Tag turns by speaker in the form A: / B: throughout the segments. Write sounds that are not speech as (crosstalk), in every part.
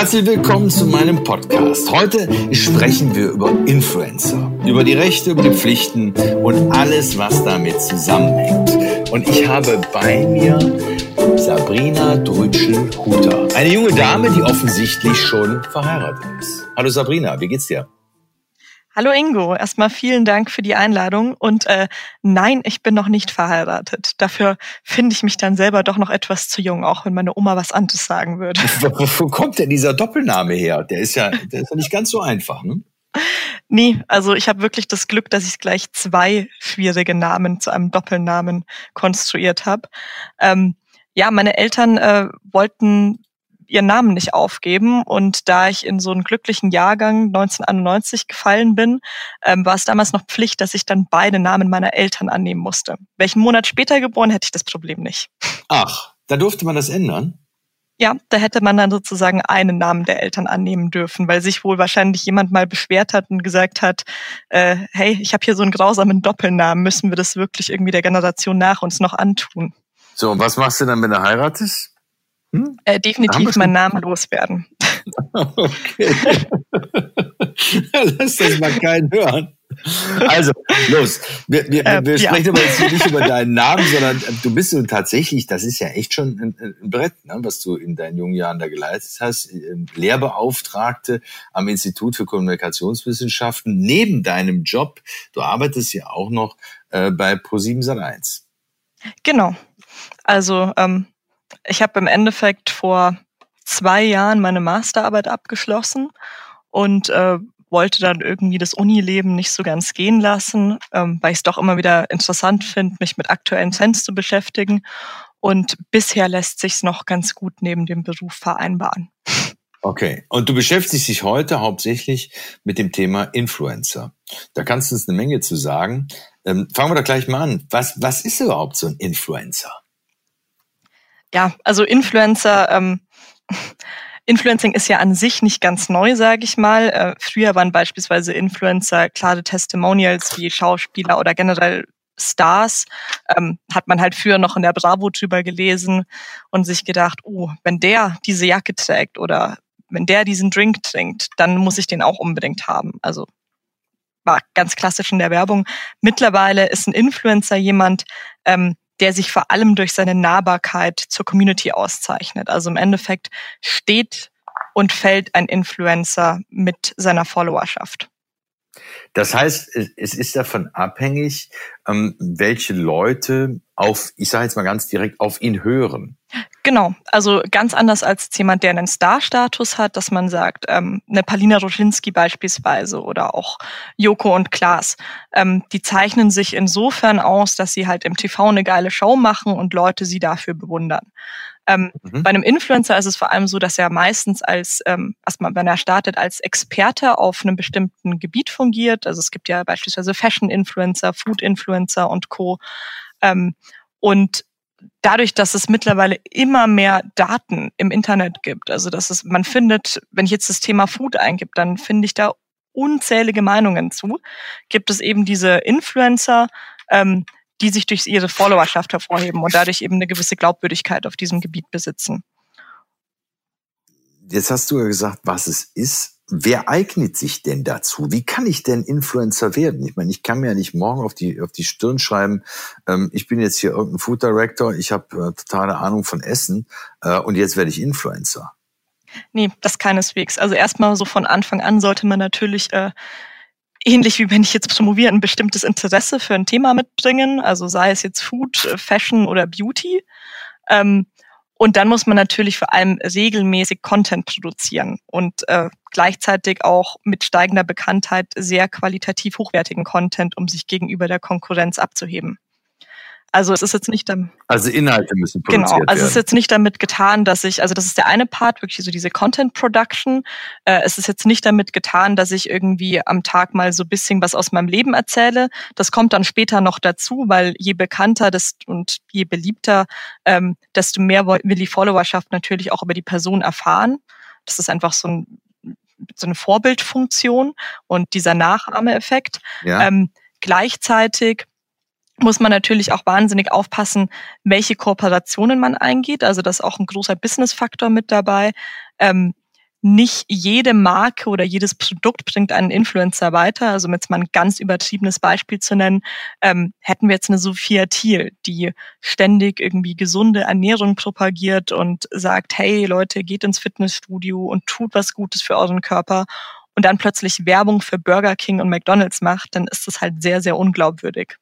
A: Herzlich willkommen zu meinem Podcast. Heute sprechen wir über Influencer, über die Rechte, über die Pflichten und alles, was damit zusammenhängt. Und ich habe bei mir Sabrina Drütschel-Huter, eine junge Dame, die offensichtlich schon verheiratet ist. Hallo Sabrina, wie geht's dir?
B: Hallo Ingo, erstmal vielen Dank für die Einladung. Und äh, nein, ich bin noch nicht verheiratet. Dafür finde ich mich dann selber doch noch etwas zu jung, auch wenn meine Oma was anderes sagen würde. (laughs)
A: Wo, wo kommt denn dieser Doppelname her? Der ist ja, der ist ja nicht ganz so einfach, ne?
B: Nee, also ich habe wirklich das Glück, dass ich gleich zwei schwierige Namen zu einem Doppelnamen konstruiert habe. Ähm, ja, meine Eltern äh, wollten ihren Namen nicht aufgeben. Und da ich in so einen glücklichen Jahrgang 1991 gefallen bin, ähm, war es damals noch Pflicht, dass ich dann beide Namen meiner Eltern annehmen musste. Welchen Monat später geboren, hätte ich das Problem nicht.
A: Ach, da durfte man das ändern?
B: Ja, da hätte man dann sozusagen einen Namen der Eltern annehmen dürfen, weil sich wohl wahrscheinlich jemand mal beschwert hat und gesagt hat, äh, hey, ich habe hier so einen grausamen Doppelnamen, müssen wir das wirklich irgendwie der Generation nach uns noch antun?
A: So, und was machst du dann, wenn du heiratest?
B: Hm? Äh, definitiv meinen Namen loswerden.
A: okay. (laughs) Lass das mal keinen hören. Also, los. Wir, wir, äh, wir sprechen ja. aber jetzt nicht über deinen Namen, sondern äh, du bist so tatsächlich, das ist ja echt schon ein, ein Brett, ne, was du in deinen jungen Jahren da geleistet hast. Ähm, Lehrbeauftragte am Institut für Kommunikationswissenschaften. Neben deinem Job, du arbeitest ja auch noch äh, bei Pro7 Sat1.
B: Genau. Also ähm, ich habe im Endeffekt vor zwei Jahren meine Masterarbeit abgeschlossen und äh, wollte dann irgendwie das Unileben nicht so ganz gehen lassen, ähm, weil ich es doch immer wieder interessant finde, mich mit aktuellen Trends zu beschäftigen. Und bisher lässt sich's noch ganz gut neben dem Beruf vereinbaren.
A: Okay. Und du beschäftigst dich heute hauptsächlich mit dem Thema Influencer. Da kannst du uns eine Menge zu sagen. Ähm, fangen wir doch gleich mal an. Was, was ist überhaupt so ein Influencer?
B: Ja, also Influencer, ähm, (laughs) Influencing ist ja an sich nicht ganz neu, sage ich mal. Äh, früher waren beispielsweise Influencer klare Testimonials wie Schauspieler oder generell Stars. Ähm, hat man halt früher noch in der Bravo drüber gelesen und sich gedacht, oh, wenn der diese Jacke trägt oder wenn der diesen Drink trinkt, dann muss ich den auch unbedingt haben. Also war ganz klassisch in der Werbung. Mittlerweile ist ein Influencer jemand, ähm, der sich vor allem durch seine Nahbarkeit zur Community auszeichnet. Also im Endeffekt steht und fällt ein Influencer mit seiner Followerschaft.
A: Das heißt, es ist davon abhängig, ähm, welche Leute auf, ich sage jetzt mal ganz direkt, auf ihn hören.
B: Genau, also ganz anders als jemand, der einen Star-Status hat, dass man sagt, ähm, eine Palina Roschinski beispielsweise oder auch Joko und Klaas, ähm, die zeichnen sich insofern aus, dass sie halt im TV eine geile Show machen und Leute sie dafür bewundern. Ähm, mhm. Bei einem Influencer ist es vor allem so, dass er meistens als, ähm, erstmal, wenn er startet, als Experte auf einem bestimmten Gebiet fungiert. Also es gibt ja beispielsweise Fashion-Influencer, Food-Influencer und Co. Ähm, und dadurch, dass es mittlerweile immer mehr Daten im Internet gibt, also dass es, man findet, wenn ich jetzt das Thema Food eingib, dann finde ich da unzählige Meinungen zu, gibt es eben diese Influencer, ähm, die sich durch ihre Followerschaft hervorheben und dadurch eben eine gewisse Glaubwürdigkeit auf diesem Gebiet besitzen.
A: Jetzt hast du ja gesagt, was es ist. Wer eignet sich denn dazu? Wie kann ich denn Influencer werden? Ich meine, ich kann mir ja nicht morgen auf die, auf die Stirn schreiben, ähm, ich bin jetzt hier irgendein Food Director, ich habe äh, totale Ahnung von Essen äh, und jetzt werde ich Influencer.
B: Nee, das keineswegs. Also erstmal so von Anfang an sollte man natürlich äh, ähnlich wie wenn ich jetzt promoviere, ein bestimmtes Interesse für ein Thema mitbringen, also sei es jetzt Food, Fashion oder Beauty. Ähm, und dann muss man natürlich vor allem regelmäßig Content produzieren und äh, gleichzeitig auch mit steigender Bekanntheit sehr qualitativ hochwertigen Content, um sich gegenüber der Konkurrenz abzuheben. Also es ist jetzt nicht damit.
A: Also Inhalte müssen produziert
B: Genau, also
A: werden.
B: es ist jetzt nicht damit getan, dass ich, also das ist der eine Part, wirklich so diese Content Production. Äh, es ist jetzt nicht damit getan, dass ich irgendwie am Tag mal so bisschen was aus meinem Leben erzähle. Das kommt dann später noch dazu, weil je bekannter das und je beliebter, ähm, desto mehr will die Followerschaft natürlich auch über die Person erfahren. Das ist einfach so ein so eine Vorbildfunktion und dieser Nachahmeeffekt. Ja. Ähm, gleichzeitig muss man natürlich auch wahnsinnig aufpassen, welche Kooperationen man eingeht. Also das ist auch ein großer Business-Faktor mit dabei. Ähm, nicht jede Marke oder jedes Produkt bringt einen Influencer weiter. Also um jetzt mal ein ganz übertriebenes Beispiel zu nennen, ähm, hätten wir jetzt eine Sophia Thiel, die ständig irgendwie gesunde Ernährung propagiert und sagt, hey Leute, geht ins Fitnessstudio und tut was Gutes für euren Körper und dann plötzlich Werbung für Burger King und McDonald's macht, dann ist das halt sehr, sehr unglaubwürdig.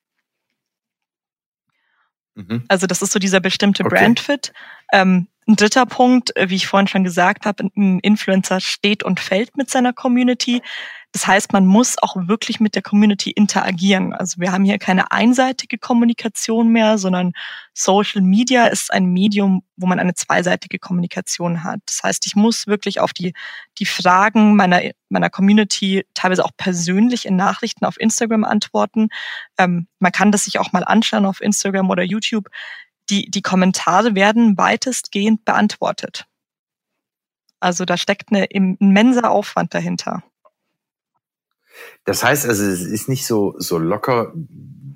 B: Mhm. Also das ist so dieser bestimmte okay. Brandfit. Ähm, ein dritter Punkt, äh, wie ich vorhin schon gesagt habe, ein Influencer steht und fällt mit seiner Community. Das heißt, man muss auch wirklich mit der Community interagieren. Also wir haben hier keine einseitige Kommunikation mehr, sondern Social Media ist ein Medium, wo man eine zweiseitige Kommunikation hat. Das heißt, ich muss wirklich auf die, die Fragen meiner, meiner Community teilweise auch persönlich in Nachrichten auf Instagram antworten. Ähm, man kann das sich auch mal anschauen auf Instagram oder YouTube die, die Kommentare werden weitestgehend beantwortet. Also da steckt eine immenser Aufwand dahinter.
A: Das heißt also, es ist nicht so, so locker,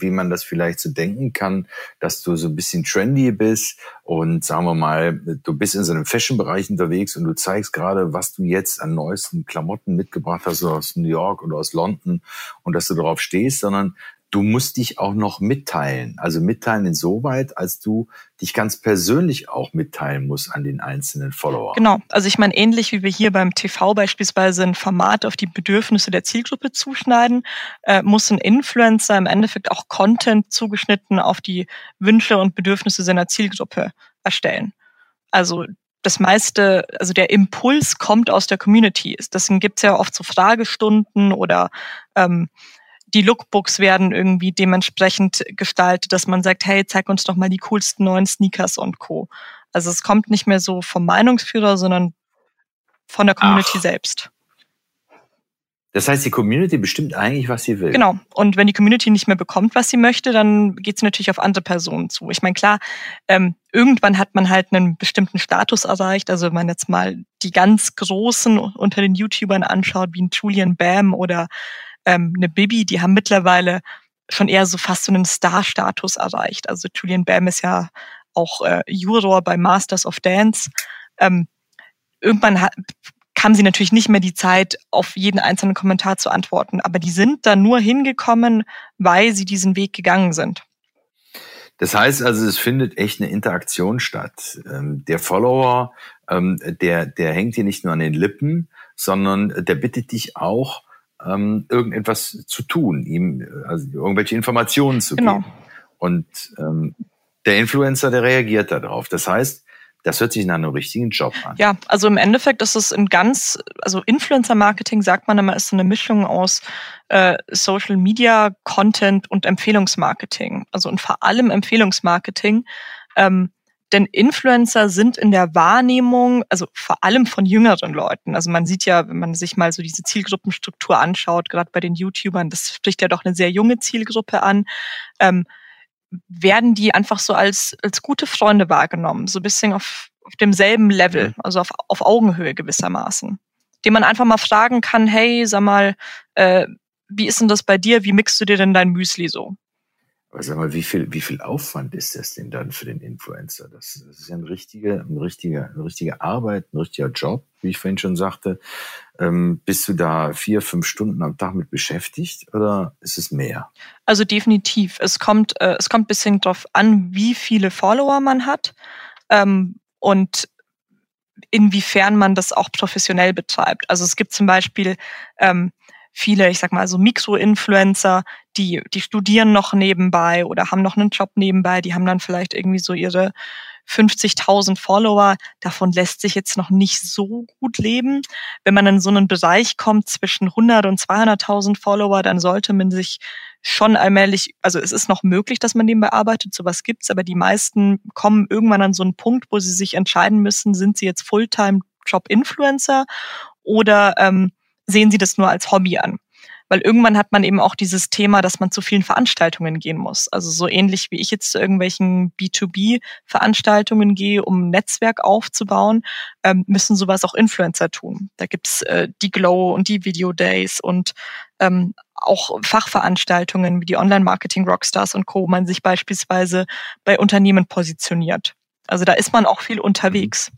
A: wie man das vielleicht so denken kann, dass du so ein bisschen trendy bist und sagen wir mal, du bist in so einem Fashion-Bereich unterwegs und du zeigst gerade, was du jetzt an neuesten Klamotten mitgebracht hast aus New York oder aus London und dass du darauf stehst, sondern du musst dich auch noch mitteilen. Also mitteilen insoweit, als du dich ganz persönlich auch mitteilen musst an den einzelnen Follower.
B: Genau. Also ich meine, ähnlich wie wir hier beim TV beispielsweise ein Format auf die Bedürfnisse der Zielgruppe zuschneiden, äh, muss ein Influencer im Endeffekt auch Content zugeschnitten auf die Wünsche und Bedürfnisse seiner Zielgruppe erstellen. Also das meiste, also der Impuls kommt aus der Community. Deswegen gibt's ja oft so Fragestunden oder ähm, die Lookbooks werden irgendwie dementsprechend gestaltet, dass man sagt, hey, zeig uns doch mal die coolsten neuen Sneakers und Co. Also es kommt nicht mehr so vom Meinungsführer, sondern von der Community Ach. selbst.
A: Das heißt, die Community bestimmt eigentlich, was sie will.
B: Genau. Und wenn die Community nicht mehr bekommt, was sie möchte, dann geht sie natürlich auf andere Personen zu. Ich meine, klar, ähm, irgendwann hat man halt einen bestimmten Status erreicht. Also wenn man jetzt mal die ganz Großen unter den YouTubern anschaut, wie ein Julian Bam oder ähm, eine Bibi, die haben mittlerweile schon eher so fast so einen Star-Status erreicht. Also Julian Bam ist ja auch äh, Juror bei Masters of Dance. Ähm, irgendwann hat, kam sie natürlich nicht mehr die Zeit, auf jeden einzelnen Kommentar zu antworten. Aber die sind da nur hingekommen, weil sie diesen Weg gegangen sind.
A: Das heißt also, es findet echt eine Interaktion statt. Ähm, der Follower, ähm, der, der hängt dir nicht nur an den Lippen, sondern der bittet dich auch, ähm, irgendetwas zu tun, ihm also irgendwelche Informationen zu genau. geben. Und ähm, der Influencer, der reagiert darauf. Das heißt, das hört sich nach einem richtigen Job an.
B: Ja, also im Endeffekt ist es ein ganz, also Influencer-Marketing sagt man immer, ist so eine Mischung aus äh, Social Media, Content und Empfehlungsmarketing. Also und vor allem Empfehlungsmarketing. Ähm, denn Influencer sind in der Wahrnehmung, also vor allem von jüngeren Leuten, also man sieht ja, wenn man sich mal so diese Zielgruppenstruktur anschaut, gerade bei den YouTubern, das spricht ja doch eine sehr junge Zielgruppe an, ähm, werden die einfach so als, als gute Freunde wahrgenommen, so ein bisschen auf, auf demselben Level, also auf, auf Augenhöhe gewissermaßen, dem man einfach mal fragen kann, hey, sag mal, äh, wie ist denn das bei dir? Wie mixst du dir denn dein Müsli so?
A: Aber sag mal, wie viel, wie viel Aufwand ist das denn dann für den Influencer? Das, das ist ja ein richtiger, ein richtiger, eine richtige Arbeit, ein richtiger Job, wie ich vorhin schon sagte. Ähm, bist du da vier, fünf Stunden am Tag mit beschäftigt oder ist es mehr?
B: Also definitiv. Es kommt, äh, es kommt bisschen drauf an, wie viele Follower man hat ähm, und inwiefern man das auch professionell betreibt. Also es gibt zum Beispiel ähm, viele, ich sag mal, so Mikro-Influencer, die, die studieren noch nebenbei oder haben noch einen Job nebenbei, die haben dann vielleicht irgendwie so ihre 50.000 Follower. Davon lässt sich jetzt noch nicht so gut leben. Wenn man in so einen Bereich kommt zwischen 100 und 200.000 Follower, dann sollte man sich schon allmählich, also es ist noch möglich, dass man nebenbei arbeitet, sowas gibt's, aber die meisten kommen irgendwann an so einen Punkt, wo sie sich entscheiden müssen, sind sie jetzt Fulltime-Job-Influencer oder ähm, sehen sie das nur als Hobby an. Weil irgendwann hat man eben auch dieses Thema, dass man zu vielen Veranstaltungen gehen muss. Also so ähnlich wie ich jetzt zu irgendwelchen B2B-Veranstaltungen gehe, um ein Netzwerk aufzubauen, ähm, müssen sowas auch Influencer tun. Da gibt's äh, die Glow und die Video Days und ähm, auch Fachveranstaltungen wie die Online-Marketing-Rockstars und Co., wo man sich beispielsweise bei Unternehmen positioniert. Also da ist man auch viel unterwegs.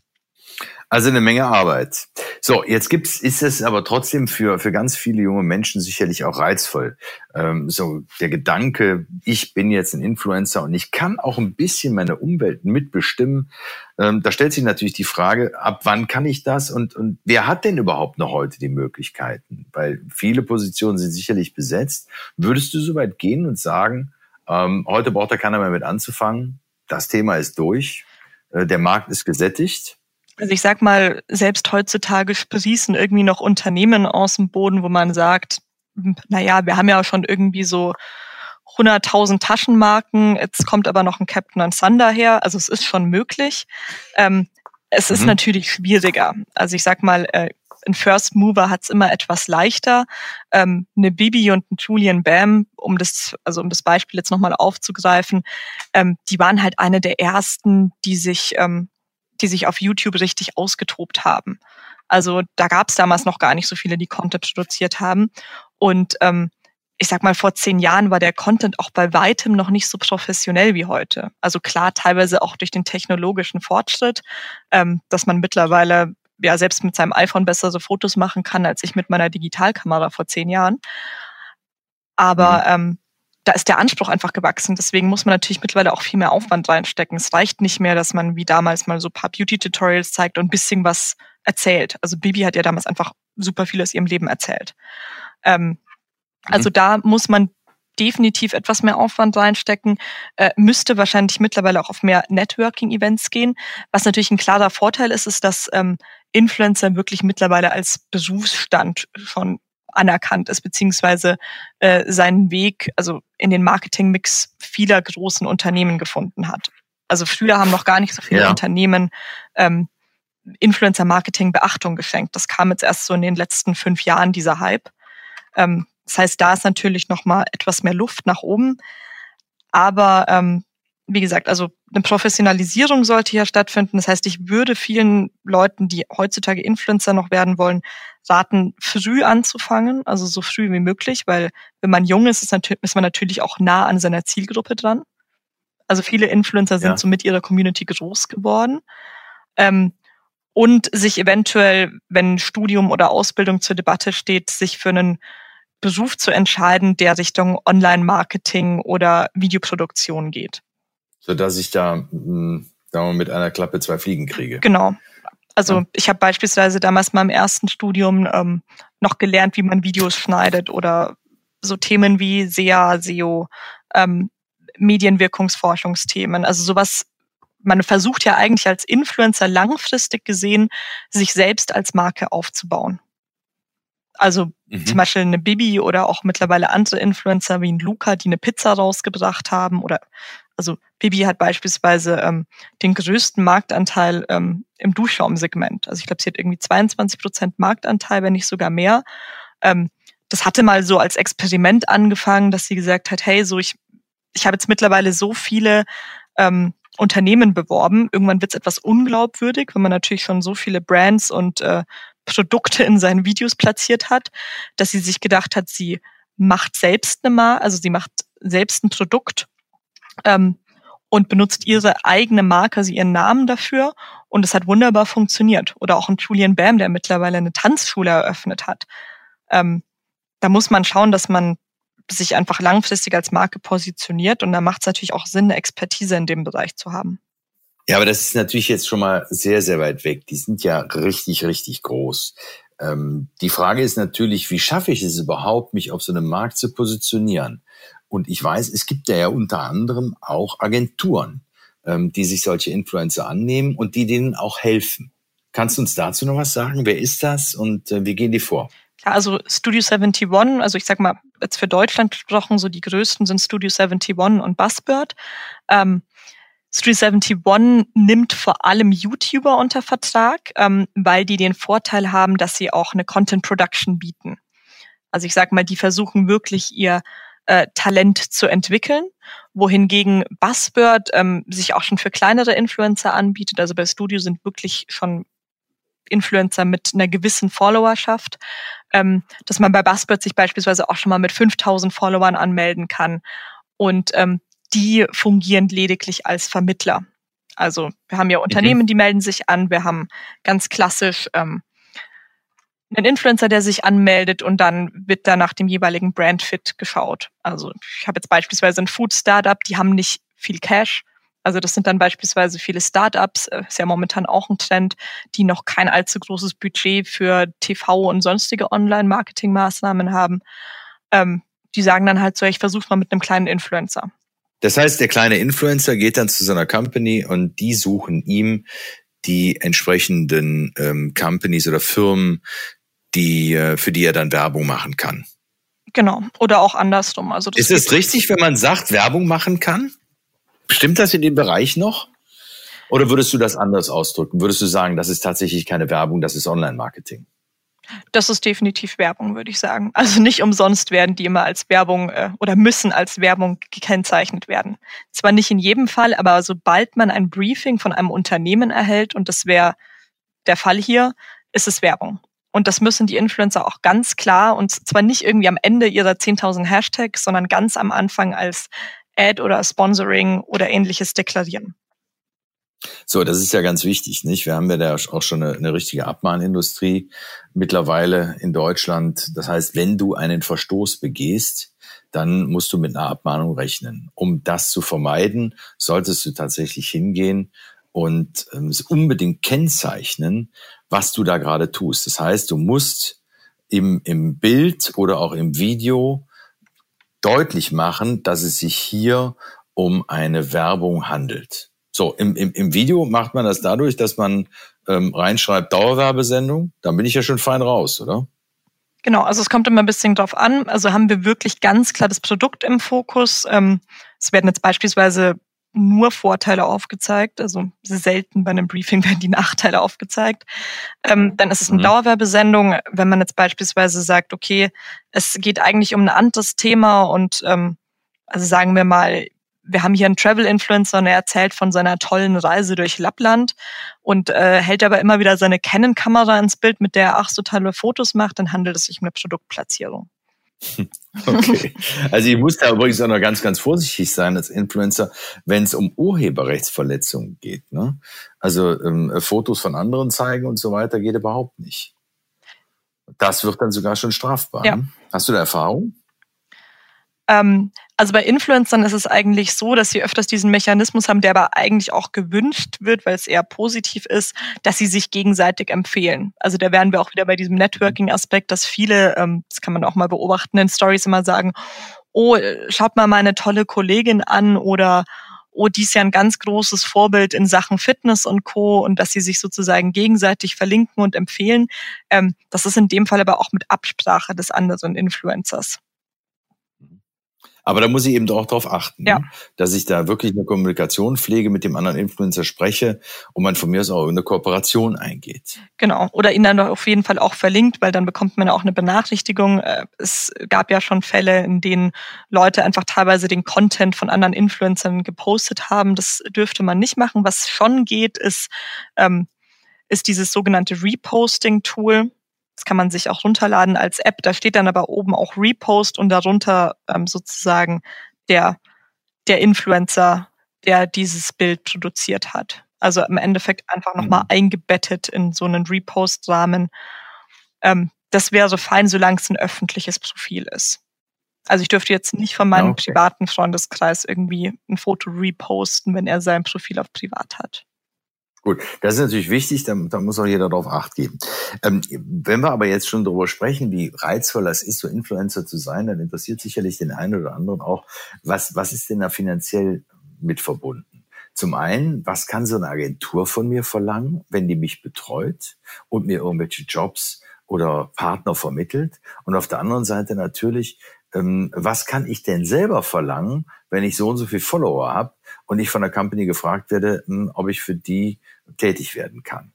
A: Also eine Menge Arbeit. So, jetzt gibt's, ist es aber trotzdem für, für ganz viele junge Menschen sicherlich auch reizvoll. Ähm, so der Gedanke, ich bin jetzt ein Influencer und ich kann auch ein bisschen meine Umwelt mitbestimmen. Ähm, da stellt sich natürlich die Frage, ab wann kann ich das und, und wer hat denn überhaupt noch heute die Möglichkeiten? Weil viele Positionen sind sicherlich besetzt. Würdest du so weit gehen und sagen, ähm, heute braucht da keiner mehr mit anzufangen? Das Thema ist durch. Äh, der Markt ist gesättigt.
B: Also ich sag mal, selbst heutzutage sprießen irgendwie noch Unternehmen aus dem Boden, wo man sagt, naja, wir haben ja schon irgendwie so 100.000 Taschenmarken, jetzt kommt aber noch ein Captain Thunder her, also es ist schon möglich. Ähm, es ist mhm. natürlich schwieriger. Also ich sag mal, äh, ein First Mover hat es immer etwas leichter. Ähm, eine Bibi und ein Julian Bam, um das, also um das Beispiel jetzt nochmal aufzugreifen, ähm, die waren halt eine der ersten, die sich ähm, die sich auf YouTube richtig ausgetobt haben. Also da gab es damals noch gar nicht so viele, die Content produziert haben. Und ähm, ich sag mal, vor zehn Jahren war der Content auch bei weitem noch nicht so professionell wie heute. Also klar, teilweise auch durch den technologischen Fortschritt, ähm, dass man mittlerweile ja selbst mit seinem iPhone bessere so Fotos machen kann, als ich mit meiner Digitalkamera vor zehn Jahren. Aber mhm. ähm, da ist der Anspruch einfach gewachsen. Deswegen muss man natürlich mittlerweile auch viel mehr Aufwand reinstecken. Es reicht nicht mehr, dass man wie damals mal so ein paar Beauty-Tutorials zeigt und ein bisschen was erzählt. Also Bibi hat ja damals einfach super viel aus ihrem Leben erzählt. Ähm, mhm. Also da muss man definitiv etwas mehr Aufwand reinstecken, äh, müsste wahrscheinlich mittlerweile auch auf mehr Networking-Events gehen. Was natürlich ein klarer Vorteil ist, ist, dass ähm, Influencer wirklich mittlerweile als Berufsstand schon anerkannt ist, beziehungsweise äh, seinen Weg also in den Marketingmix vieler großen Unternehmen gefunden hat. Also früher haben noch gar nicht so viele ja. Unternehmen ähm, Influencer-Marketing Beachtung geschenkt. Das kam jetzt erst so in den letzten fünf Jahren, dieser Hype. Ähm, das heißt, da ist natürlich noch mal etwas mehr Luft nach oben. Aber ähm, wie gesagt, also eine Professionalisierung sollte hier stattfinden. Das heißt, ich würde vielen Leuten, die heutzutage Influencer noch werden wollen, raten, früh anzufangen, also so früh wie möglich, weil wenn man jung ist, ist, natürlich, ist man natürlich auch nah an seiner Zielgruppe dran. Also viele Influencer sind ja. so mit ihrer Community groß geworden. Ähm, und sich eventuell, wenn Studium oder Ausbildung zur Debatte steht, sich für einen Beruf zu entscheiden, der Richtung Online-Marketing oder Videoproduktion geht
A: sodass ich da mh, sagen wir, mit einer Klappe zwei Fliegen kriege.
B: Genau. Also ja. ich habe beispielsweise damals mal im ersten Studium ähm, noch gelernt, wie man Videos schneidet oder so Themen wie SEA, SEO, ähm, Medienwirkungsforschungsthemen. Also sowas, man versucht ja eigentlich als Influencer langfristig gesehen, sich selbst als Marke aufzubauen. Also mhm. zum Beispiel eine Bibi oder auch mittlerweile andere Influencer wie ein Luca, die eine Pizza rausgebracht haben oder also Bibi hat beispielsweise ähm, den größten Marktanteil ähm, im Duschschaumsegment. Also ich glaube, sie hat irgendwie 22 Prozent Marktanteil, wenn nicht sogar mehr. Ähm, das hatte mal so als Experiment angefangen, dass sie gesagt hat, hey, so ich, ich habe jetzt mittlerweile so viele ähm, Unternehmen beworben. Irgendwann wird es etwas unglaubwürdig, wenn man natürlich schon so viele Brands und äh, Produkte in seinen Videos platziert hat, dass sie sich gedacht hat, sie macht selbst eine Mar also sie macht selbst ein Produkt ähm, und benutzt ihre eigene Marke, also ihren Namen dafür. Und es hat wunderbar funktioniert. Oder auch ein Julian Bam, der mittlerweile eine Tanzschule eröffnet hat. Ähm, da muss man schauen, dass man sich einfach langfristig als Marke positioniert. Und da macht es natürlich auch Sinn, eine Expertise in dem Bereich zu haben.
A: Ja, aber das ist natürlich jetzt schon mal sehr, sehr weit weg. Die sind ja richtig, richtig groß. Ähm, die Frage ist natürlich, wie schaffe ich es überhaupt, mich auf so einem Markt zu positionieren? Und ich weiß, es gibt ja unter anderem auch Agenturen, ähm, die sich solche Influencer annehmen und die denen auch helfen. Kannst du uns dazu noch was sagen? Wer ist das und äh, wie gehen die vor?
B: Ja, also Studio 71, also ich sag mal, jetzt für Deutschland gesprochen, so die größten sind Studio 71 und Buzzbird. Ähm, Studio 71 nimmt vor allem YouTuber unter Vertrag, ähm, weil die den Vorteil haben, dass sie auch eine Content Production bieten. Also ich sag mal, die versuchen wirklich ihr äh, Talent zu entwickeln, wohingegen Buzzbird ähm, sich auch schon für kleinere Influencer anbietet. Also bei Studio sind wirklich schon Influencer mit einer gewissen Followerschaft, ähm, dass man bei Buzzbird sich beispielsweise auch schon mal mit 5000 Followern anmelden kann. Und ähm, die fungieren lediglich als Vermittler. Also wir haben ja Unternehmen, die melden sich an. Wir haben ganz klassisch ähm, ein Influencer, der sich anmeldet und dann wird da nach dem jeweiligen Brandfit geschaut. Also ich habe jetzt beispielsweise ein Food-Startup, die haben nicht viel Cash. Also das sind dann beispielsweise viele Startups, äh, ist ja momentan auch ein Trend, die noch kein allzu großes Budget für TV und sonstige Online-Marketing-Maßnahmen haben. Ähm, die sagen dann halt so, ich versuche mal mit einem kleinen Influencer.
A: Das heißt, der kleine Influencer geht dann zu seiner Company und die suchen ihm die entsprechenden ähm, Companies oder Firmen, die, äh, für die er dann Werbung machen kann.
B: Genau. Oder auch andersrum. Also
A: ist es richtig, wenn man sagt, Werbung machen kann? Stimmt das in dem Bereich noch? Oder würdest du das anders ausdrücken? Würdest du sagen, das ist tatsächlich keine Werbung, das ist Online-Marketing?
B: Das ist definitiv Werbung, würde ich sagen. Also nicht umsonst werden die immer als Werbung äh, oder müssen als Werbung gekennzeichnet werden. Zwar nicht in jedem Fall, aber sobald man ein Briefing von einem Unternehmen erhält, und das wäre der Fall hier, ist es Werbung. Und das müssen die Influencer auch ganz klar und zwar nicht irgendwie am Ende ihrer 10.000 Hashtags, sondern ganz am Anfang als Ad oder Sponsoring oder ähnliches deklarieren.
A: So, das ist ja ganz wichtig, nicht? Wir haben ja da auch schon eine, eine richtige Abmahnindustrie mittlerweile in Deutschland. Das heißt, wenn du einen Verstoß begehst, dann musst du mit einer Abmahnung rechnen. Um das zu vermeiden, solltest du tatsächlich hingehen und ähm, unbedingt kennzeichnen, was du da gerade tust. Das heißt, du musst im, im Bild oder auch im Video deutlich machen, dass es sich hier um eine Werbung handelt. So, im, im, im Video macht man das dadurch, dass man ähm, reinschreibt Dauerwerbesendung. Dann bin ich ja schon fein raus, oder?
B: Genau, also es kommt immer ein bisschen drauf an. Also haben wir wirklich ganz klar das Produkt im Fokus. Ähm, es werden jetzt beispielsweise nur Vorteile aufgezeigt, also selten bei einem Briefing (laughs) werden die Nachteile aufgezeigt. Ähm, dann ist es eine mhm. Dauerwerbesendung, wenn man jetzt beispielsweise sagt, okay, es geht eigentlich um ein anderes Thema und ähm, also sagen wir mal, wir haben hier einen Travel-Influencer und er erzählt von seiner tollen Reise durch Lappland und äh, hält aber immer wieder seine Canon-Kamera ins Bild, mit der er ach so tolle Fotos macht, dann handelt es sich um eine Produktplatzierung. (laughs)
A: Okay. Also ich muss da übrigens auch noch ganz, ganz vorsichtig sein als Influencer, wenn es um Urheberrechtsverletzungen geht. Ne? Also ähm, Fotos von anderen zeigen und so weiter geht überhaupt nicht. Das wird dann sogar schon strafbar. Ja. Ne? Hast du da Erfahrung?
B: Ähm, also bei Influencern ist es eigentlich so, dass sie öfters diesen Mechanismus haben, der aber eigentlich auch gewünscht wird, weil es eher positiv ist, dass sie sich gegenseitig empfehlen. Also da wären wir auch wieder bei diesem Networking-Aspekt, dass viele, ähm, das kann man auch mal beobachten, in Stories immer sagen, oh, schaut mal meine tolle Kollegin an oder oh, die ist ja ein ganz großes Vorbild in Sachen Fitness und Co. und dass sie sich sozusagen gegenseitig verlinken und empfehlen. Ähm, das ist in dem Fall aber auch mit Absprache des anderen Influencers.
A: Aber da muss ich eben auch darauf achten, ja. dass ich da wirklich eine Kommunikation pflege, mit dem anderen Influencer spreche und man von mir aus auch eine Kooperation eingeht.
B: Genau. Oder ihn dann auf jeden Fall auch verlinkt, weil dann bekommt man auch eine Benachrichtigung. Äh, es gab ja schon Fälle, in denen Leute einfach teilweise den Content von anderen Influencern gepostet haben. Das dürfte man nicht machen. Was schon geht, ist, ähm, ist dieses sogenannte Reposting-Tool. Das kann man sich auch runterladen als App. Da steht dann aber oben auch Repost und darunter ähm, sozusagen der, der Influencer, der dieses Bild produziert hat. Also im Endeffekt einfach nochmal mhm. eingebettet in so einen Repost-Rahmen. Ähm, das wäre so fein, solange es ein öffentliches Profil ist. Also ich dürfte jetzt nicht von meinem okay. privaten Freundeskreis irgendwie ein Foto reposten, wenn er sein Profil auf privat hat.
A: Gut, das ist natürlich wichtig, da, da muss auch jeder darauf acht geben. Ähm, wenn wir aber jetzt schon darüber sprechen, wie reizvoll das ist, so Influencer zu sein, dann interessiert sicherlich den einen oder anderen auch, was, was ist denn da finanziell mit verbunden? Zum einen, was kann so eine Agentur von mir verlangen, wenn die mich betreut und mir irgendwelche Jobs oder Partner vermittelt? Und auf der anderen Seite natürlich, ähm, was kann ich denn selber verlangen, wenn ich so und so viel Follower habe und ich von der Company gefragt werde, hm, ob ich für die tätig werden kann.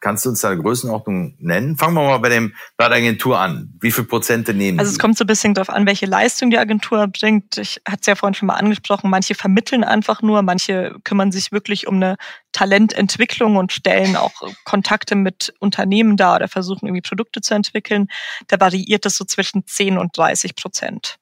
A: Kannst du uns da eine Größenordnung nennen? Fangen wir mal bei, dem, bei der Agentur an. Wie viel Prozente nehmen
B: Also es kommt so ein bisschen darauf an, welche Leistung die Agentur bringt. Ich hatte es ja vorhin schon mal angesprochen, manche vermitteln einfach nur, manche kümmern sich wirklich um eine Talententwicklung und stellen auch Kontakte mit Unternehmen dar oder versuchen irgendwie Produkte zu entwickeln. Da variiert es so zwischen 10 und 30 Prozent.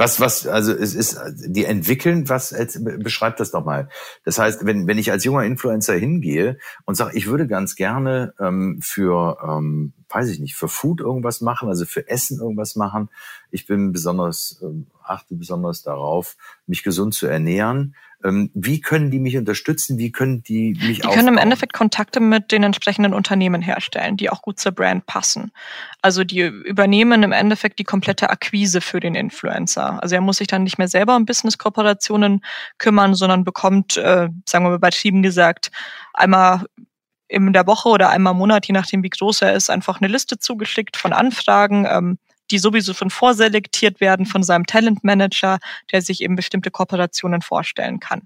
A: Was, was, also es ist, die entwickeln, was, beschreibt das doch mal. Das heißt, wenn, wenn ich als junger Influencer hingehe und sage, ich würde ganz gerne ähm, für ähm, weiß ich nicht, für Food irgendwas machen, also für Essen irgendwas machen. Ich bin besonders, äh, achte besonders darauf, mich gesund zu ernähren. Ähm, wie können die mich unterstützen? Wie können die mich
B: Die aufbauen? können im Endeffekt Kontakte mit den entsprechenden Unternehmen herstellen, die auch gut zur Brand passen. Also die übernehmen im Endeffekt die komplette Akquise für den Influencer. Also er muss sich dann nicht mehr selber um Business-Kooperationen kümmern, sondern bekommt, äh, sagen wir mal übertrieben gesagt, einmal in der Woche oder einmal im Monat, je nachdem wie groß er ist, einfach eine Liste zugeschickt von Anfragen, ähm, die sowieso schon vorselektiert werden von seinem Talentmanager, der sich eben bestimmte Kooperationen vorstellen kann.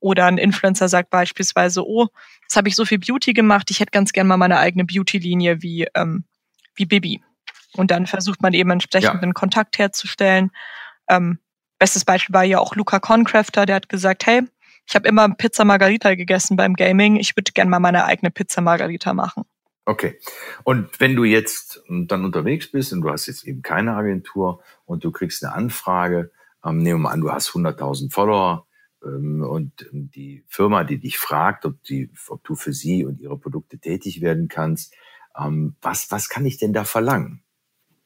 B: Oder ein Influencer sagt beispielsweise, oh, jetzt habe ich so viel Beauty gemacht, ich hätte ganz gern mal meine eigene Beauty-Linie wie, ähm, wie Bibi. Und dann versucht man eben entsprechenden ja. Kontakt herzustellen. Ähm, bestes Beispiel war ja auch Luca Concrafter, der hat gesagt, hey, ich habe immer Pizza Margarita gegessen beim Gaming, ich würde gerne mal meine eigene Pizza Margarita machen.
A: Okay. Und wenn du jetzt dann unterwegs bist und du hast jetzt eben keine Agentur und du kriegst eine Anfrage, ähm, nehmen wir mal an, du hast 100.000 Follower ähm, und die Firma, die dich fragt, ob, die, ob du für sie und ihre Produkte tätig werden kannst, ähm, was, was kann ich denn da verlangen?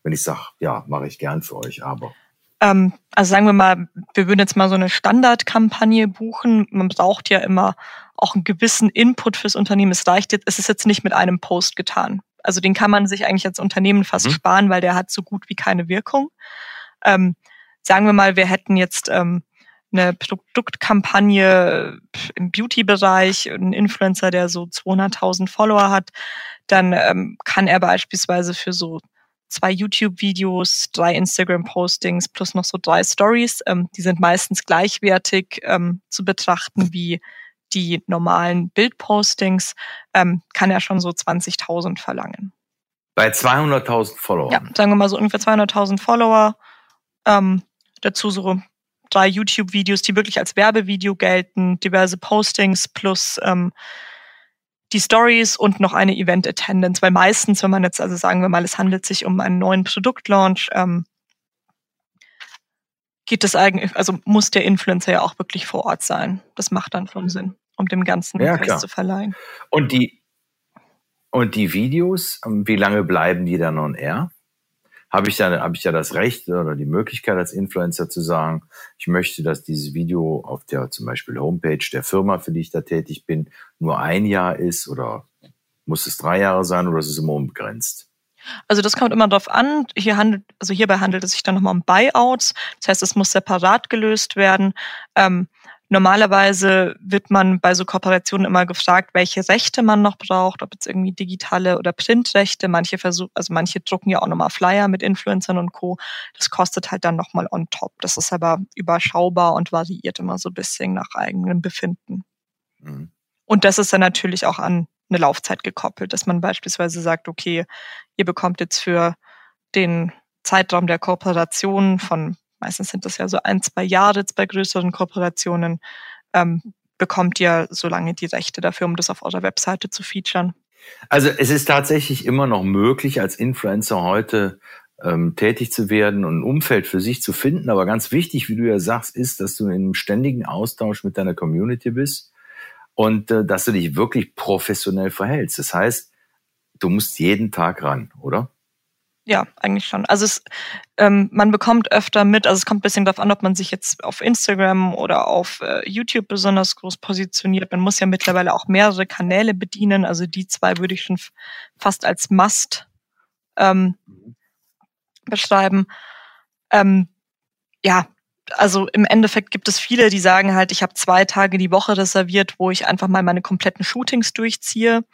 A: Wenn ich sage, ja, mache ich gern für euch, aber.
B: Ähm, also sagen wir mal, wir würden jetzt mal so eine Standardkampagne buchen. Man braucht ja immer auch einen gewissen Input fürs Unternehmen. Es reicht jetzt, es ist jetzt nicht mit einem Post getan. Also den kann man sich eigentlich als Unternehmen fast mhm. sparen, weil der hat so gut wie keine Wirkung. Ähm, sagen wir mal, wir hätten jetzt ähm, eine Produktkampagne im Beauty-Bereich, ein Influencer, der so 200.000 Follower hat, dann ähm, kann er beispielsweise für so zwei YouTube-Videos, drei Instagram-Postings plus noch so drei Stories. Ähm, die sind meistens gleichwertig ähm, zu betrachten wie die normalen Bildpostings, ähm, kann er schon so 20.000 verlangen.
A: Bei 200.000 Follower?
B: Ja, sagen wir mal so ungefähr 200.000 Follower. Ähm, dazu so drei YouTube-Videos, die wirklich als Werbevideo gelten, diverse Postings plus ähm, die Stories und noch eine Event Attendance, weil meistens, wenn man jetzt, also sagen wir mal, es handelt sich um einen neuen Produktlaunch, ähm, geht es eigentlich, also muss der Influencer ja auch wirklich vor Ort sein. Das macht dann schon Sinn, um dem Ganzen
A: ja, Preis
B: zu verleihen.
A: Und die, und die Videos, ähm, wie lange bleiben die dann on air? Habe ich da habe ich ja das Recht oder die Möglichkeit als Influencer zu sagen, ich möchte, dass dieses Video auf der zum Beispiel Homepage der Firma, für die ich da tätig bin, nur ein Jahr ist oder muss es drei Jahre sein oder ist es immer unbegrenzt?
B: Also das kommt immer darauf an. Hier handelt, also hierbei handelt es sich dann nochmal um Buyouts. Das heißt, es muss separat gelöst werden. Ähm, Normalerweise wird man bei so Kooperationen immer gefragt, welche Rechte man noch braucht, ob jetzt irgendwie digitale oder Printrechte. Manche versuchen, also manche drucken ja auch nochmal Flyer mit Influencern und Co. Das kostet halt dann nochmal on top. Das ist aber überschaubar und variiert immer so ein bisschen nach eigenem Befinden. Mhm. Und das ist dann natürlich auch an eine Laufzeit gekoppelt, dass man beispielsweise sagt, okay, ihr bekommt jetzt für den Zeitraum der Kooperation von meistens sind das ja so ein, zwei Jahre bei größeren Kooperationen, ähm, bekommt ihr so lange die Rechte dafür, um das auf eurer Webseite zu featuren.
A: Also es ist tatsächlich immer noch möglich, als Influencer heute ähm, tätig zu werden und ein Umfeld für sich zu finden. Aber ganz wichtig, wie du ja sagst, ist, dass du in einem ständigen Austausch mit deiner Community bist und äh, dass du dich wirklich professionell verhältst. Das heißt, du musst jeden Tag ran, oder?
B: Ja, eigentlich schon. Also es, ähm, man bekommt öfter mit, also es kommt ein bisschen darauf an, ob man sich jetzt auf Instagram oder auf äh, YouTube besonders groß positioniert. Man muss ja mittlerweile auch mehrere Kanäle bedienen. Also die zwei würde ich schon fast als Must ähm, beschreiben. Ähm, ja, also im Endeffekt gibt es viele, die sagen halt, ich habe zwei Tage die Woche reserviert, wo ich einfach mal meine kompletten Shootings durchziehe.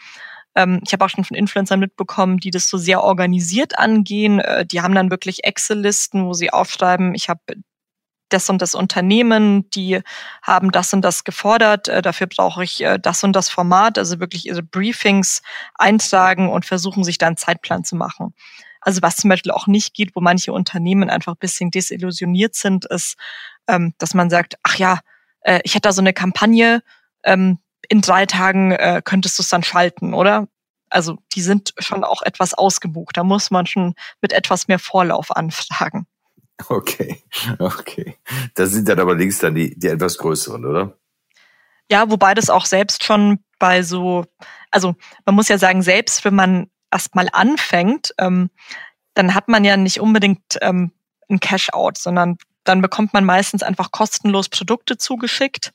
B: Ähm, ich habe auch schon von Influencern mitbekommen, die das so sehr organisiert angehen. Äh, die haben dann wirklich Excel-Listen, wo sie aufschreiben, ich habe das und das Unternehmen, die haben das und das gefordert, äh, dafür brauche ich äh, das und das Format, also wirklich ihre Briefings eintragen und versuchen, sich da einen Zeitplan zu machen. Also was zum Beispiel auch nicht geht, wo manche Unternehmen einfach ein bisschen desillusioniert sind, ist, ähm, dass man sagt, ach ja, äh, ich hätte da so eine Kampagne, ähm, in drei Tagen äh, könntest du es dann schalten, oder? Also die sind schon auch etwas ausgebucht. Da muss man schon mit etwas mehr Vorlauf anfragen.
A: Okay, (laughs) okay. Das sind dann allerdings dann die, die etwas größeren, oder?
B: Ja, wobei das auch selbst schon bei so, also man muss ja sagen, selbst wenn man erstmal anfängt, ähm, dann hat man ja nicht unbedingt ähm, ein Cash-out, sondern dann bekommt man meistens einfach kostenlos Produkte zugeschickt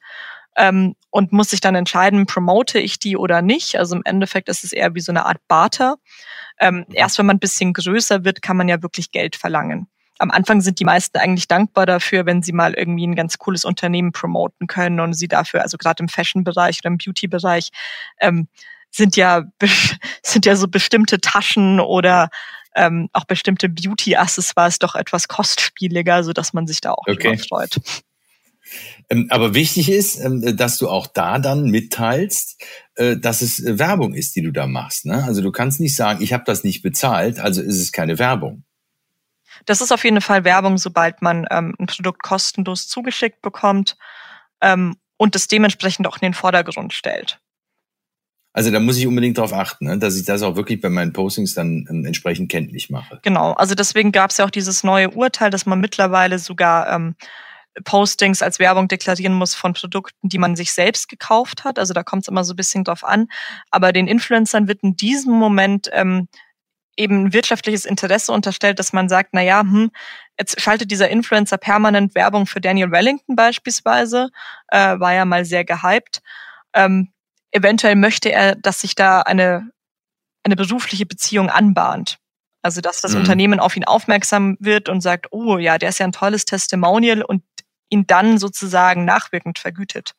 B: ähm, und muss sich dann entscheiden, promote ich die oder nicht. Also im Endeffekt ist es eher wie so eine Art Barter. Ähm, mhm. erst wenn man ein bisschen größer wird, kann man ja wirklich Geld verlangen. Am Anfang sind die meisten eigentlich dankbar dafür, wenn sie mal irgendwie ein ganz cooles Unternehmen promoten können und sie dafür, also gerade im Fashion-Bereich oder im Beauty-Bereich, ähm, sind ja (laughs) sind ja so bestimmte Taschen oder ähm, auch bestimmte Beauty-Accessoires doch etwas kostspieliger, so dass man sich da auch okay. freut.
A: Ähm, aber wichtig ist, ähm, dass du auch da dann mitteilst, äh, dass es äh, Werbung ist, die du da machst. Ne? Also du kannst nicht sagen, ich habe das nicht bezahlt, also ist es keine Werbung.
B: Das ist auf jeden Fall Werbung, sobald man ähm, ein Produkt kostenlos zugeschickt bekommt ähm, und es dementsprechend auch in den Vordergrund stellt.
A: Also da muss ich unbedingt darauf achten, ne, dass ich das auch wirklich bei meinen Postings dann ähm, entsprechend kenntlich mache.
B: Genau, also deswegen gab es ja auch dieses neue Urteil, dass man mittlerweile sogar Postings als Werbung deklarieren muss von Produkten, die man sich selbst gekauft hat. Also da kommt es immer so ein bisschen drauf an. Aber den Influencern wird in diesem Moment ähm, eben wirtschaftliches Interesse unterstellt, dass man sagt, na ja, hm, jetzt schaltet dieser Influencer permanent Werbung für Daniel Wellington beispielsweise, äh, war ja mal sehr gehypt. Ähm, eventuell möchte er, dass sich da eine, eine berufliche Beziehung anbahnt. Also dass das mhm. Unternehmen auf ihn aufmerksam wird und sagt, oh ja, der ist ja ein tolles Testimonial und ihn dann sozusagen nachwirkend vergütet.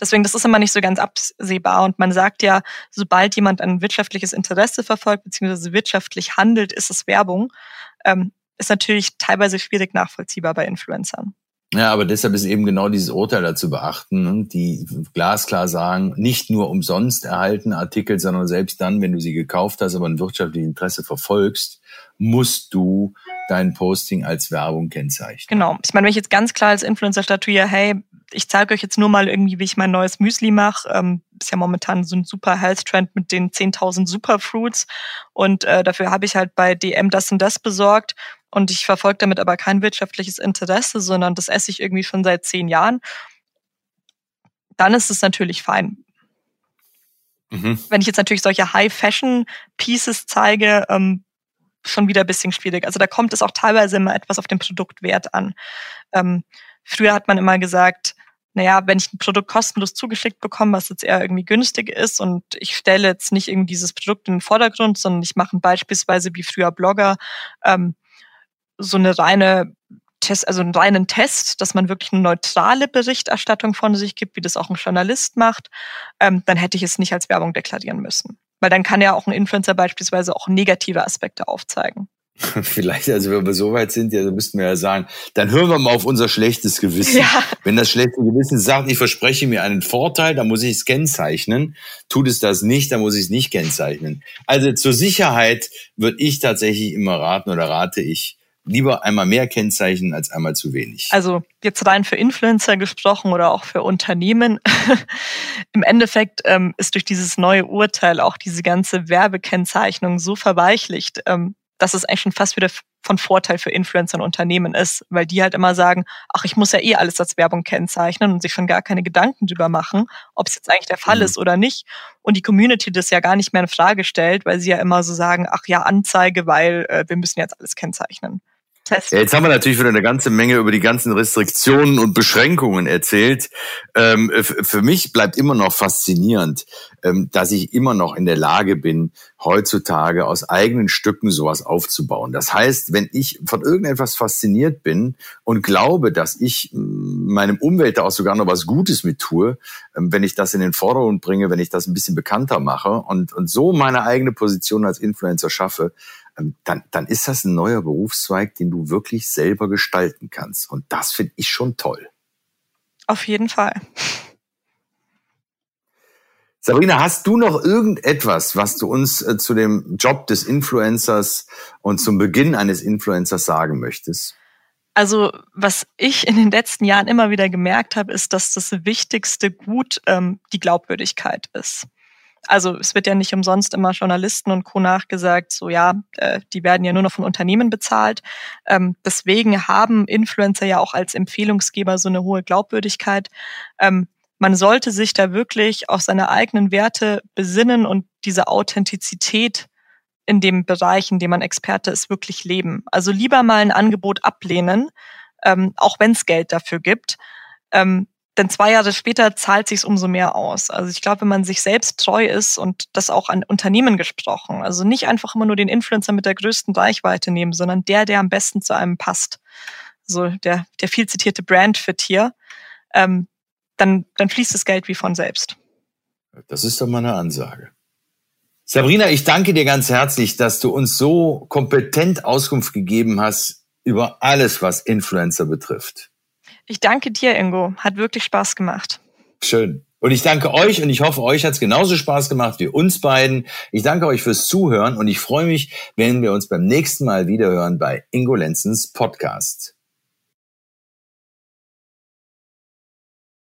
B: Deswegen, das ist immer nicht so ganz absehbar. Und man sagt ja, sobald jemand ein wirtschaftliches Interesse verfolgt, beziehungsweise wirtschaftlich handelt, ist es Werbung. Ähm, ist natürlich teilweise schwierig nachvollziehbar bei Influencern.
A: Ja, aber deshalb ist eben genau dieses Urteil dazu beachten, ne, die glasklar sagen, nicht nur umsonst erhalten Artikel, sondern selbst dann, wenn du sie gekauft hast, aber ein wirtschaftliches Interesse verfolgst, musst du dein Posting als Werbung kennzeichnen.
B: Genau. Ich meine, wenn ich jetzt ganz klar als Influencer statuiere, hey, ich zeige euch jetzt nur mal irgendwie, wie ich mein neues Müsli mache. Ähm, ist ja momentan so ein super Health-Trend mit den 10.000 Superfruits. Und äh, dafür habe ich halt bei DM das und das besorgt und ich verfolge damit aber kein wirtschaftliches Interesse, sondern das esse ich irgendwie schon seit zehn Jahren, dann ist es natürlich fein. Mhm. Wenn ich jetzt natürlich solche High-Fashion-Pieces zeige, ähm, schon wieder ein bisschen schwierig. Also da kommt es auch teilweise immer etwas auf den Produktwert an. Ähm, früher hat man immer gesagt, naja, wenn ich ein Produkt kostenlos zugeschickt bekomme, was jetzt eher irgendwie günstig ist und ich stelle jetzt nicht irgendwie dieses Produkt in den Vordergrund, sondern ich mache beispielsweise wie früher Blogger ähm, so eine reine Test, also einen reinen Test, dass man wirklich eine neutrale Berichterstattung von sich gibt, wie das auch ein Journalist macht, ähm, dann hätte ich es nicht als Werbung deklarieren müssen. Weil dann kann ja auch ein Influencer beispielsweise auch negative Aspekte aufzeigen. (laughs)
A: Vielleicht, also wenn wir so weit sind, ja, dann müssten wir ja sagen, dann hören wir mal auf unser schlechtes Gewissen. Ja. Wenn das schlechte Gewissen sagt, ich verspreche mir einen Vorteil, dann muss ich es kennzeichnen. Tut es das nicht, dann muss ich es nicht kennzeichnen. Also zur Sicherheit würde ich tatsächlich immer raten oder rate ich, lieber einmal mehr kennzeichnen als einmal zu wenig.
B: Also jetzt rein für Influencer gesprochen oder auch für Unternehmen. (laughs) Im Endeffekt ähm, ist durch dieses neue Urteil auch diese ganze Werbekennzeichnung so verweichlicht, ähm, dass es eigentlich schon fast wieder von Vorteil für Influencer und Unternehmen ist, weil die halt immer sagen, ach, ich muss ja eh alles als Werbung kennzeichnen und sich schon gar keine Gedanken drüber machen, ob es jetzt eigentlich der Fall mhm. ist oder nicht. Und die Community das ja gar nicht mehr in Frage stellt, weil sie ja immer so sagen, ach ja, Anzeige, weil äh, wir müssen jetzt alles kennzeichnen.
A: Ja, jetzt haben wir natürlich wieder eine ganze Menge über die ganzen Restriktionen und Beschränkungen erzählt. Ähm, für mich bleibt immer noch faszinierend, ähm, dass ich immer noch in der Lage bin, heutzutage aus eigenen Stücken sowas aufzubauen. Das heißt, wenn ich von irgendetwas fasziniert bin und glaube, dass ich meinem Umwelt da auch sogar noch was Gutes mit tue, ähm, wenn ich das in den Vordergrund bringe, wenn ich das ein bisschen bekannter mache und, und so meine eigene Position als Influencer schaffe, dann, dann ist das ein neuer Berufszweig, den du wirklich selber gestalten kannst. Und das finde ich schon toll.
B: Auf jeden Fall.
A: Sabrina, hast du noch irgendetwas, was du uns äh, zu dem Job des Influencers und zum Beginn eines Influencers sagen möchtest?
B: Also, was ich in den letzten Jahren immer wieder gemerkt habe, ist, dass das wichtigste Gut ähm, die Glaubwürdigkeit ist also es wird ja nicht umsonst immer Journalisten und Co. nachgesagt, so ja, äh, die werden ja nur noch von Unternehmen bezahlt. Ähm, deswegen haben Influencer ja auch als Empfehlungsgeber so eine hohe Glaubwürdigkeit. Ähm, man sollte sich da wirklich auf seine eigenen Werte besinnen und diese Authentizität in dem Bereich, in dem man Experte ist, wirklich leben. Also lieber mal ein Angebot ablehnen, ähm, auch wenn es Geld dafür gibt. Ähm, denn zwei Jahre später zahlt sich umso mehr aus. Also ich glaube, wenn man sich selbst treu ist und das auch an Unternehmen gesprochen, also nicht einfach immer nur den Influencer mit der größten Reichweite nehmen, sondern der, der am besten zu einem passt. So der, der viel zitierte Brandfit hier, ähm, dann, dann fließt das Geld wie von selbst.
A: Das ist doch mal eine Ansage. Sabrina, ich danke dir ganz herzlich, dass du uns so kompetent Auskunft gegeben hast über alles, was Influencer betrifft.
B: Ich danke dir, Ingo. Hat wirklich Spaß gemacht.
A: Schön. Und ich danke euch und ich hoffe, euch hat es genauso Spaß gemacht wie uns beiden. Ich danke euch fürs Zuhören und ich freue mich, wenn wir uns beim nächsten Mal wiederhören bei Ingo Lenzens Podcast.